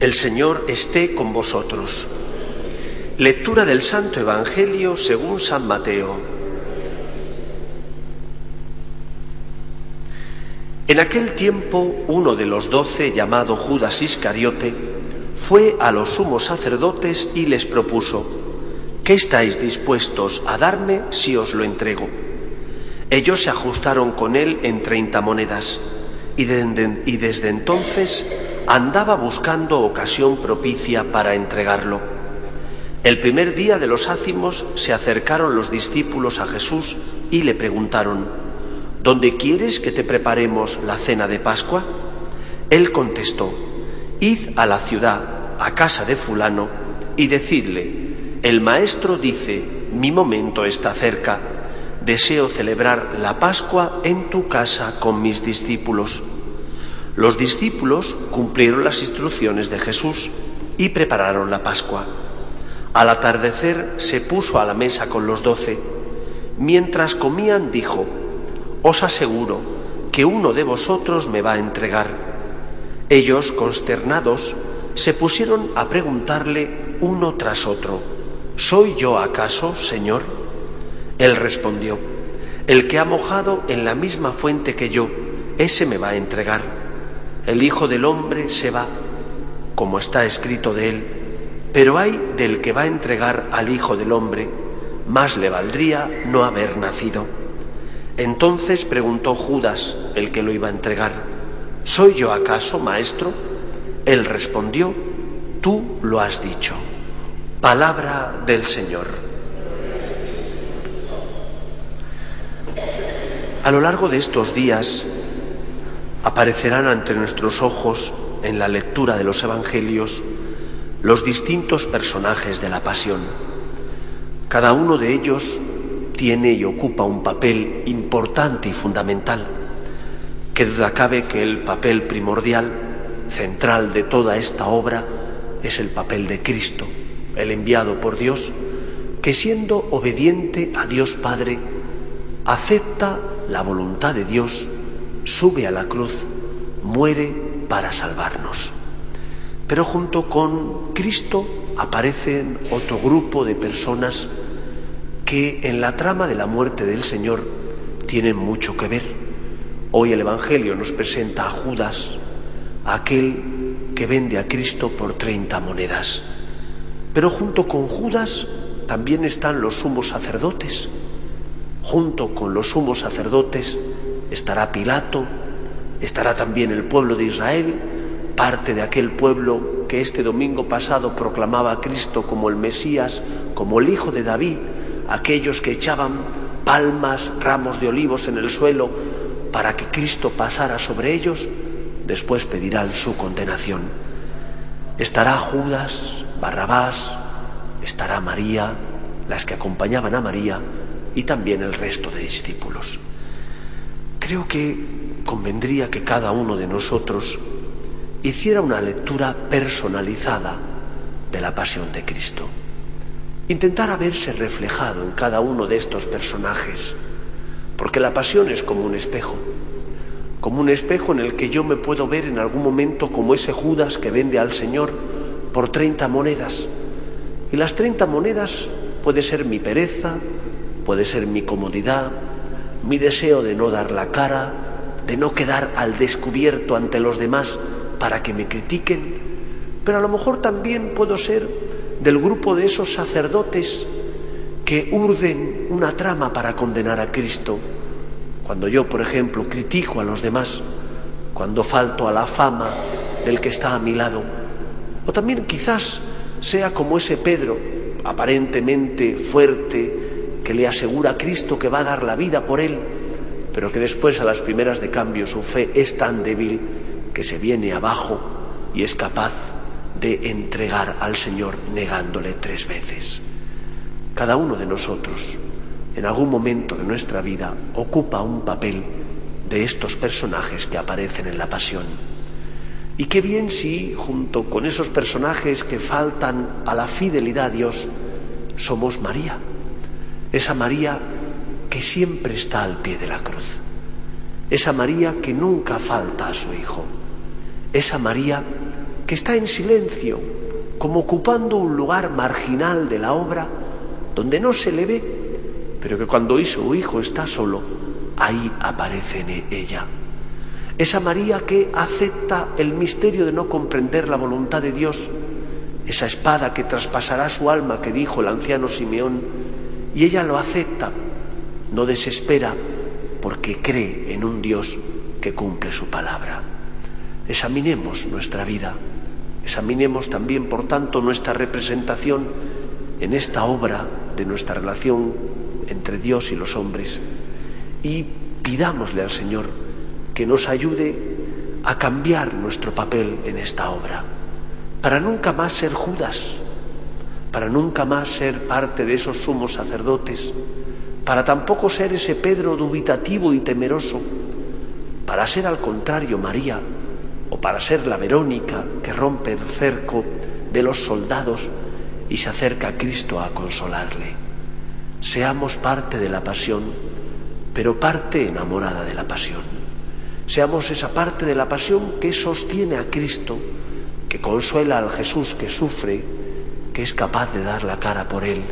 El Señor esté con vosotros. Lectura del Santo Evangelio según San Mateo. En aquel tiempo uno de los doce, llamado Judas Iscariote, fue a los sumos sacerdotes y les propuso, ¿qué estáis dispuestos a darme si os lo entrego? Ellos se ajustaron con él en treinta monedas y, desde entonces andaba buscando ocasión propicia para entregarlo. El primer día de los ácimos se acercaron los discípulos a Jesús y le preguntaron, ¿Dónde quieres que te preparemos la cena de Pascua? Él contestó, Id a la ciudad, a casa de fulano, y decidle, el maestro dice, mi momento está cerca, deseo celebrar la Pascua en tu casa con mis discípulos. Los discípulos cumplieron las instrucciones de Jesús y prepararon la Pascua. Al atardecer se puso a la mesa con los doce. Mientras comían dijo, Os aseguro que uno de vosotros me va a entregar. Ellos, consternados, se pusieron a preguntarle uno tras otro, ¿Soy yo acaso, Señor? Él respondió, El que ha mojado en la misma fuente que yo, ese me va a entregar. El Hijo del Hombre se va, como está escrito de él, pero hay del que va a entregar al Hijo del Hombre, más le valdría no haber nacido. Entonces preguntó Judas, el que lo iba a entregar, ¿soy yo acaso, maestro? Él respondió, tú lo has dicho. Palabra del Señor. A lo largo de estos días aparecerán ante nuestros ojos en la lectura de los Evangelios los distintos personajes de la pasión. Cada uno de ellos tiene y ocupa un papel importante y fundamental. Que duda cabe que el papel primordial, central de toda esta obra, es el papel de Cristo, el enviado por Dios, que siendo obediente a Dios Padre, acepta la voluntad de Dios sube a la cruz, muere para salvarnos. Pero junto con Cristo aparecen otro grupo de personas que en la trama de la muerte del Señor tienen mucho que ver. Hoy el Evangelio nos presenta a Judas, aquel que vende a Cristo por 30 monedas. Pero junto con Judas también están los sumos sacerdotes. Junto con los sumos sacerdotes estará Pilato, estará también el pueblo de Israel, parte de aquel pueblo que este domingo pasado proclamaba a Cristo como el Mesías, como el Hijo de David, aquellos que echaban palmas, ramos de olivos en el suelo para que Cristo pasara sobre ellos, después pedirán su condenación. Estará Judas, Barrabás, estará María, las que acompañaban a María y también el resto de discípulos. Creo que convendría que cada uno de nosotros hiciera una lectura personalizada de la pasión de Cristo. Intentara verse reflejado en cada uno de estos personajes, porque la pasión es como un espejo, como un espejo en el que yo me puedo ver en algún momento como ese Judas que vende al Señor por 30 monedas. Y las 30 monedas puede ser mi pereza, puede ser mi comodidad, mi deseo de no dar la cara, de no quedar al descubierto ante los demás para que me critiquen, pero a lo mejor también puedo ser del grupo de esos sacerdotes que urden una trama para condenar a Cristo. Cuando yo, por ejemplo, critico a los demás, cuando falto a la fama del que está a mi lado, o también quizás sea como ese Pedro, aparentemente fuerte, que le asegura a Cristo que va a dar la vida por él, pero que después a las primeras de cambio su fe es tan débil que se viene abajo y es capaz de entregar al Señor negándole tres veces. Cada uno de nosotros, en algún momento de nuestra vida, ocupa un papel de estos personajes que aparecen en la pasión. Y qué bien si, junto con esos personajes que faltan a la fidelidad a Dios, somos María, esa María que siempre está al pie de la cruz, esa María que nunca falta a su Hijo, esa María que está en silencio, como ocupando un lugar marginal de la obra, donde no se le ve, pero que cuando su Hijo está solo, ahí aparece en ella. Esa María que acepta el misterio de no comprender la voluntad de Dios, esa espada que traspasará su alma que dijo el anciano Simeón, y ella lo acepta, no desespera, porque cree en un Dios que cumple su palabra. Examinemos nuestra vida, examinemos también, por tanto, nuestra representación en esta obra de nuestra relación entre Dios y los hombres y pidámosle al Señor que nos ayude a cambiar nuestro papel en esta obra, para nunca más ser Judas, para nunca más ser parte de esos sumos sacerdotes, para tampoco ser ese Pedro dubitativo y temeroso, para ser al contrario María, o para ser la Verónica que rompe el cerco de los soldados y se acerca a Cristo a consolarle. Seamos parte de la pasión pero parte enamorada de la pasión. Seamos esa parte de la pasión que sostiene a Cristo, que consuela al Jesús que sufre, es capaz de dar la cara por Él.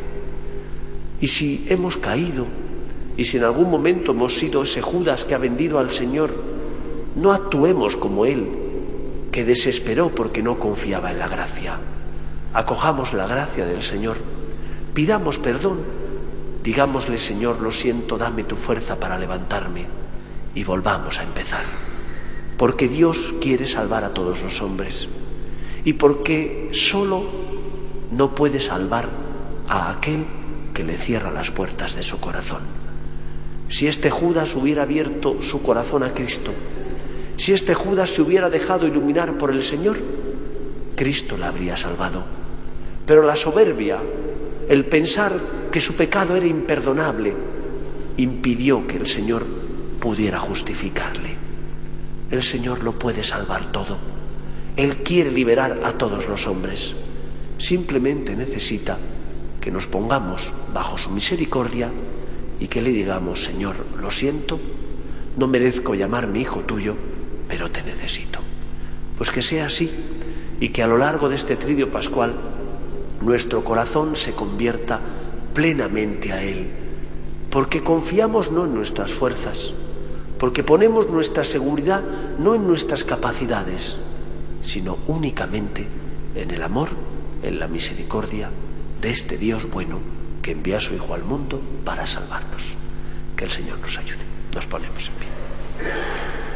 Y si hemos caído, y si en algún momento hemos sido ese Judas que ha vendido al Señor, no actuemos como Él, que desesperó porque no confiaba en la gracia. Acojamos la gracia del Señor, pidamos perdón Digámosle, Señor, lo siento, dame tu fuerza para levantarme y volvamos a empezar. Porque Dios quiere salvar a todos los hombres y porque solo no puede salvar a aquel que le cierra las puertas de su corazón. Si este Judas hubiera abierto su corazón a Cristo, si este Judas se hubiera dejado iluminar por el Señor, Cristo la habría salvado. Pero la soberbia, el pensar que su pecado era imperdonable, impidió que el Señor pudiera justificarle. El Señor lo puede salvar todo. Él quiere liberar a todos los hombres. Simplemente necesita que nos pongamos bajo su misericordia y que le digamos, Señor, lo siento, no merezco llamarme hijo tuyo, pero te necesito. Pues que sea así y que a lo largo de este tridio pascual nuestro corazón se convierta plenamente a Él, porque confiamos no en nuestras fuerzas, porque ponemos nuestra seguridad no en nuestras capacidades, sino únicamente en el amor, en la misericordia de este Dios bueno que envía a su Hijo al mundo para salvarnos. Que el Señor nos ayude. Nos ponemos en pie.